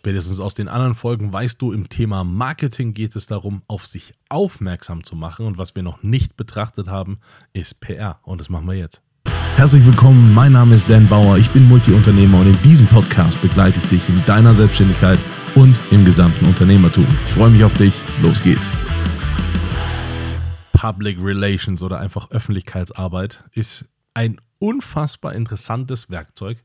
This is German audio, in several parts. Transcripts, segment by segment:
spätestens aus den anderen Folgen weißt du, im Thema Marketing geht es darum, auf sich aufmerksam zu machen. Und was wir noch nicht betrachtet haben, ist PR. Und das machen wir jetzt. Herzlich willkommen, mein Name ist Dan Bauer, ich bin Multiunternehmer und in diesem Podcast begleite ich dich in deiner Selbstständigkeit und im gesamten Unternehmertum. Ich freue mich auf dich, los geht's. Public Relations oder einfach Öffentlichkeitsarbeit ist ein unfassbar interessantes Werkzeug,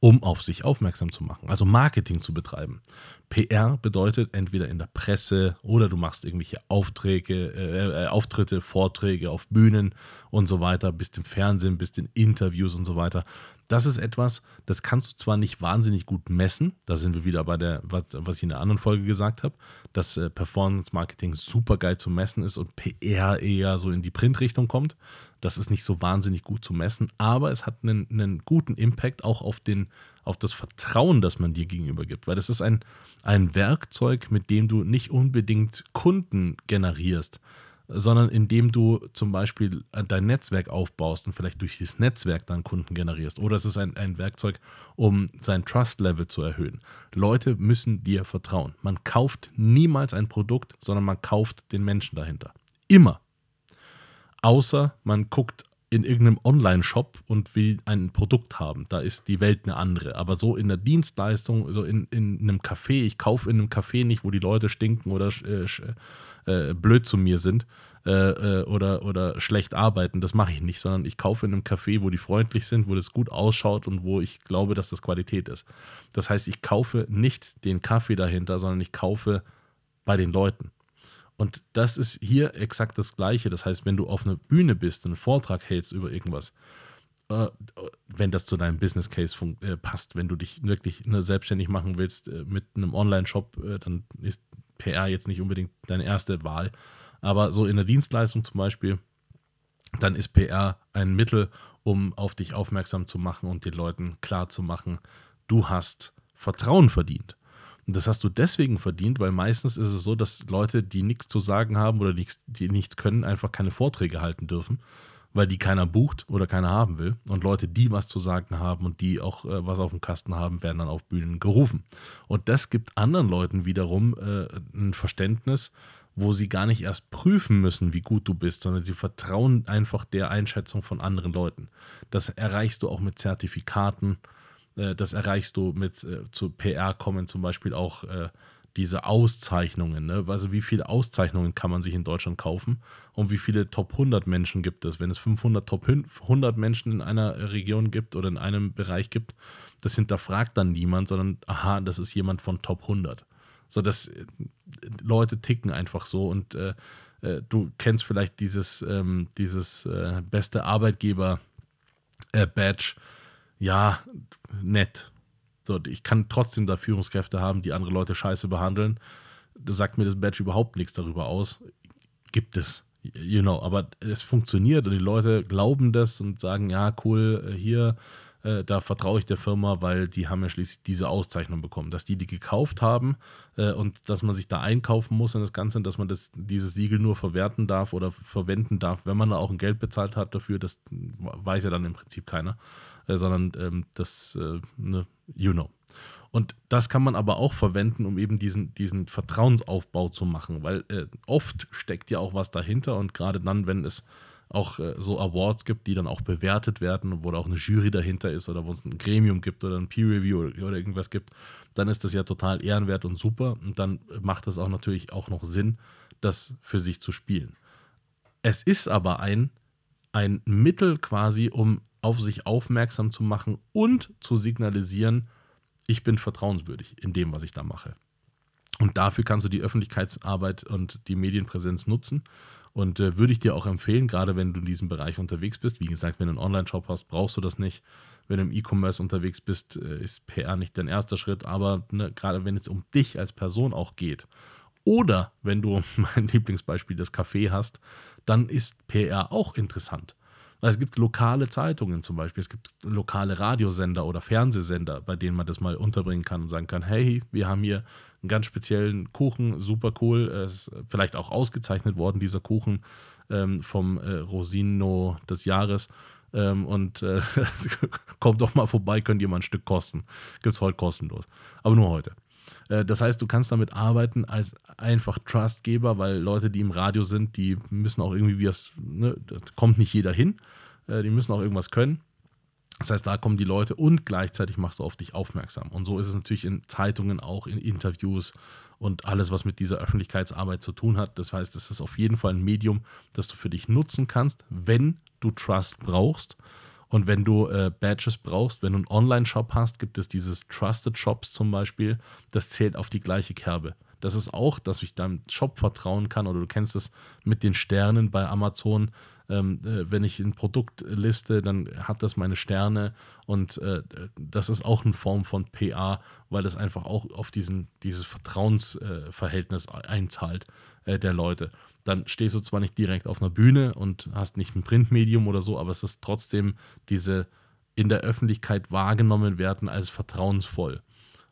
um auf sich aufmerksam zu machen, also Marketing zu betreiben. PR bedeutet entweder in der Presse oder du machst irgendwelche Aufträge, äh, äh, Auftritte, Vorträge auf Bühnen und so weiter, bist im Fernsehen, bist in Interviews und so weiter. Das ist etwas, das kannst du zwar nicht wahnsinnig gut messen, da sind wir wieder bei der, was, was ich in der anderen Folge gesagt habe, dass äh, Performance Marketing super geil zu messen ist und PR eher so in die Printrichtung kommt. Das ist nicht so wahnsinnig gut zu messen, aber es hat einen, einen guten Impact auch auf, den, auf das Vertrauen, das man dir gegenüber gibt, weil das ist ein, ein Werkzeug, mit dem du nicht unbedingt Kunden generierst, sondern indem du zum Beispiel dein Netzwerk aufbaust und vielleicht durch dieses Netzwerk dann Kunden generierst. Oder es ist ein, ein Werkzeug, um sein Trust-Level zu erhöhen. Leute müssen dir vertrauen. Man kauft niemals ein Produkt, sondern man kauft den Menschen dahinter. Immer. Außer man guckt in irgendeinem Online-Shop und will ein Produkt haben. Da ist die Welt eine andere. Aber so in der Dienstleistung, so in, in einem Café, ich kaufe in einem Café nicht, wo die Leute stinken oder äh, äh, blöd zu mir sind äh, äh, oder, oder schlecht arbeiten. Das mache ich nicht, sondern ich kaufe in einem Café, wo die freundlich sind, wo das gut ausschaut und wo ich glaube, dass das Qualität ist. Das heißt, ich kaufe nicht den Kaffee dahinter, sondern ich kaufe bei den Leuten. Und das ist hier exakt das Gleiche. Das heißt, wenn du auf einer Bühne bist, einen Vortrag hältst über irgendwas, äh, wenn das zu deinem Business Case äh, passt, wenn du dich wirklich ne, selbstständig machen willst äh, mit einem Online-Shop, äh, dann ist PR jetzt nicht unbedingt deine erste Wahl. Aber so in der Dienstleistung zum Beispiel, dann ist PR ein Mittel, um auf dich aufmerksam zu machen und den Leuten klar zu machen, du hast Vertrauen verdient. Und das hast du deswegen verdient, weil meistens ist es so, dass Leute, die nichts zu sagen haben oder nichts, die nichts können, einfach keine Vorträge halten dürfen, weil die keiner bucht oder keiner haben will. Und Leute, die was zu sagen haben und die auch äh, was auf dem Kasten haben, werden dann auf Bühnen gerufen. Und das gibt anderen Leuten wiederum äh, ein Verständnis, wo sie gar nicht erst prüfen müssen, wie gut du bist, sondern sie vertrauen einfach der Einschätzung von anderen Leuten. Das erreichst du auch mit Zertifikaten äh, das erreichst du mit äh, zu PR kommen zum Beispiel auch äh, diese Auszeichnungen. Ne? Also wie viele Auszeichnungen kann man sich in Deutschland kaufen und wie viele Top 100 Menschen gibt es? Wenn es 500 Top 100 Menschen in einer Region gibt oder in einem Bereich gibt, das hinterfragt dann niemand, sondern aha, das ist jemand von Top 100. So, dass äh, Leute ticken einfach so und äh, äh, du kennst vielleicht dieses, ähm, dieses äh, beste Arbeitgeber-Badge ja, nett. So, ich kann trotzdem da Führungskräfte haben, die andere Leute scheiße behandeln. Da sagt mir das Badge überhaupt nichts darüber aus. Gibt es. You know, aber es funktioniert und die Leute glauben das und sagen, ja, cool, äh, hier, äh, da vertraue ich der Firma, weil die haben ja schließlich diese Auszeichnung bekommen. Dass die die gekauft haben äh, und dass man sich da einkaufen muss in das Ganze, dass man das, dieses Siegel nur verwerten darf oder verwenden darf, wenn man da auch ein Geld bezahlt hat dafür, das weiß ja dann im Prinzip keiner äh, sondern ähm, das, äh, ne, you know. Und das kann man aber auch verwenden, um eben diesen, diesen Vertrauensaufbau zu machen, weil äh, oft steckt ja auch was dahinter und gerade dann, wenn es auch äh, so Awards gibt, die dann auch bewertet werden, wo da auch eine Jury dahinter ist oder wo es ein Gremium gibt oder ein Peer Review oder, oder irgendwas gibt, dann ist das ja total ehrenwert und super und dann macht es auch natürlich auch noch Sinn, das für sich zu spielen. Es ist aber ein, ein Mittel quasi, um auf sich aufmerksam zu machen und zu signalisieren, ich bin vertrauenswürdig in dem, was ich da mache. Und dafür kannst du die Öffentlichkeitsarbeit und die Medienpräsenz nutzen. Und äh, würde ich dir auch empfehlen, gerade wenn du in diesem Bereich unterwegs bist. Wie gesagt, wenn du einen Online-Shop hast, brauchst du das nicht. Wenn du im E-Commerce unterwegs bist, äh, ist PR nicht dein erster Schritt. Aber ne, gerade wenn es um dich als Person auch geht, oder wenn du mein Lieblingsbeispiel das Café hast, dann ist PR auch interessant. Es gibt lokale Zeitungen zum Beispiel, es gibt lokale Radiosender oder Fernsehsender, bei denen man das mal unterbringen kann und sagen kann, hey, wir haben hier einen ganz speziellen Kuchen, super cool, ist vielleicht auch ausgezeichnet worden, dieser Kuchen ähm, vom äh, Rosino des Jahres. Ähm, und äh, kommt doch mal vorbei, könnt ihr mal ein Stück kosten. Gibt es heute kostenlos. Aber nur heute. Äh, das heißt, du kannst damit arbeiten als einfach Trustgeber, weil Leute, die im Radio sind, die müssen auch irgendwie, wie das, ne, da kommt nicht jeder hin, äh, die müssen auch irgendwas können. Das heißt, da kommen die Leute und gleichzeitig machst du auf dich aufmerksam. Und so ist es natürlich in Zeitungen auch, in Interviews und alles, was mit dieser Öffentlichkeitsarbeit zu tun hat. Das heißt, es ist auf jeden Fall ein Medium, das du für dich nutzen kannst, wenn du Trust brauchst. Und wenn du äh, Badges brauchst, wenn du einen Online-Shop hast, gibt es dieses Trusted Shops zum Beispiel. Das zählt auf die gleiche Kerbe. Das ist auch, dass ich deinem Shop vertrauen kann oder du kennst es mit den Sternen bei Amazon ähm, äh, wenn ich ein Produkt liste, dann hat das meine Sterne und äh, das ist auch eine Form von PA, weil das einfach auch auf diesen, dieses Vertrauensverhältnis einzahlt äh, der Leute. Dann stehst du zwar nicht direkt auf einer Bühne und hast nicht ein Printmedium oder so, aber es ist trotzdem diese in der Öffentlichkeit wahrgenommen werden als vertrauensvoll.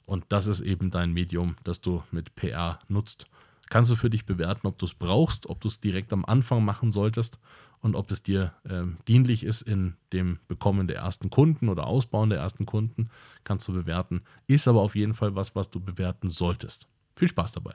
Und das ist eben dein Medium, das du mit PR nutzt. Kannst du für dich bewerten, ob du es brauchst, ob du es direkt am Anfang machen solltest und ob es dir ähm, dienlich ist in dem Bekommen der ersten Kunden oder Ausbauen der ersten Kunden, kannst du bewerten. Ist aber auf jeden Fall was, was du bewerten solltest. Viel Spaß dabei.